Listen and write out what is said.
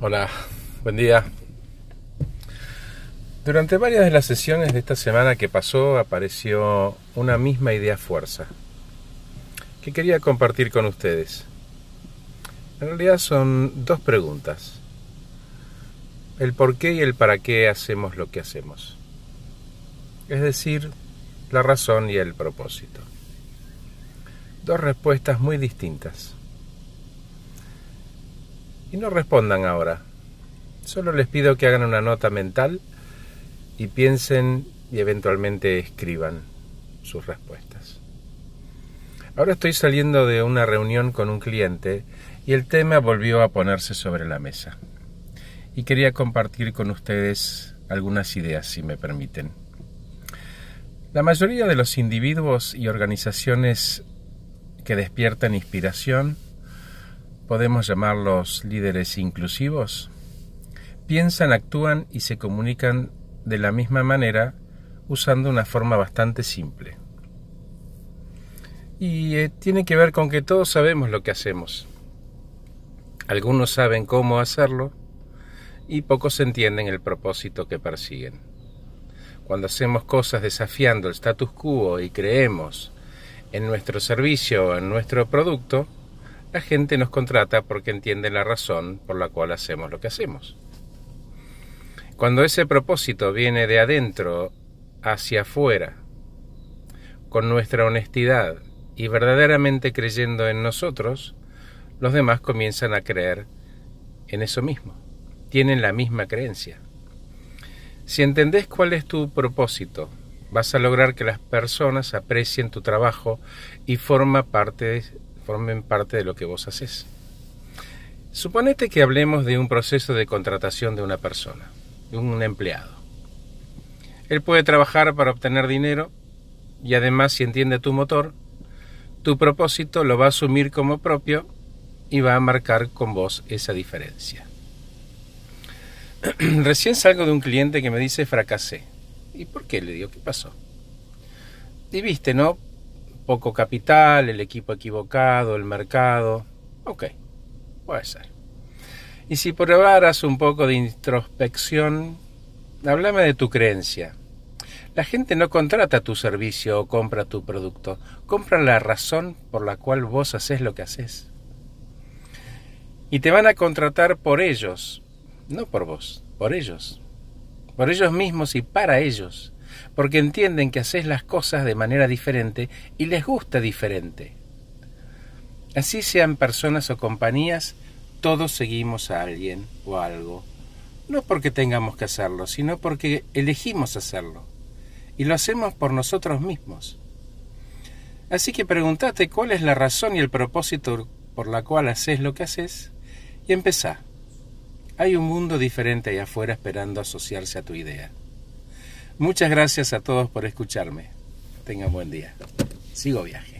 Hola, buen día. Durante varias de las sesiones de esta semana que pasó apareció una misma idea fuerza que quería compartir con ustedes. En realidad son dos preguntas. El por qué y el para qué hacemos lo que hacemos. Es decir, la razón y el propósito. Dos respuestas muy distintas. Y no respondan ahora. Solo les pido que hagan una nota mental y piensen y eventualmente escriban sus respuestas. Ahora estoy saliendo de una reunión con un cliente y el tema volvió a ponerse sobre la mesa. Y quería compartir con ustedes algunas ideas, si me permiten. La mayoría de los individuos y organizaciones que despiertan inspiración podemos llamarlos líderes inclusivos, piensan, actúan y se comunican de la misma manera usando una forma bastante simple. Y eh, tiene que ver con que todos sabemos lo que hacemos. Algunos saben cómo hacerlo y pocos entienden el propósito que persiguen. Cuando hacemos cosas desafiando el status quo y creemos en nuestro servicio o en nuestro producto, la gente nos contrata porque entiende la razón por la cual hacemos lo que hacemos. Cuando ese propósito viene de adentro hacia afuera, con nuestra honestidad y verdaderamente creyendo en nosotros, los demás comienzan a creer en eso mismo. Tienen la misma creencia. Si entendés cuál es tu propósito, vas a lograr que las personas aprecien tu trabajo y forma parte formen parte de lo que vos haces. Suponete que hablemos de un proceso de contratación de una persona, de un empleado. Él puede trabajar para obtener dinero y además si entiende tu motor, tu propósito lo va a asumir como propio y va a marcar con vos esa diferencia. Recién salgo de un cliente que me dice fracasé. ¿Y por qué? Le digo, ¿qué pasó? Y viste, ¿no? Poco capital, el equipo equivocado, el mercado. Ok, puede ser. Y si probaras un poco de introspección, háblame de tu creencia. La gente no contrata tu servicio o compra tu producto, compran la razón por la cual vos haces lo que haces. Y te van a contratar por ellos, no por vos, por ellos. Por ellos mismos y para ellos porque entienden que haces las cosas de manera diferente y les gusta diferente. Así sean personas o compañías, todos seguimos a alguien o algo. No porque tengamos que hacerlo, sino porque elegimos hacerlo. Y lo hacemos por nosotros mismos. Así que pregúntate cuál es la razón y el propósito por la cual haces lo que haces y empezá. Hay un mundo diferente allá afuera esperando asociarse a tu idea. Muchas gracias a todos por escucharme. Tengan buen día. Sigo viaje.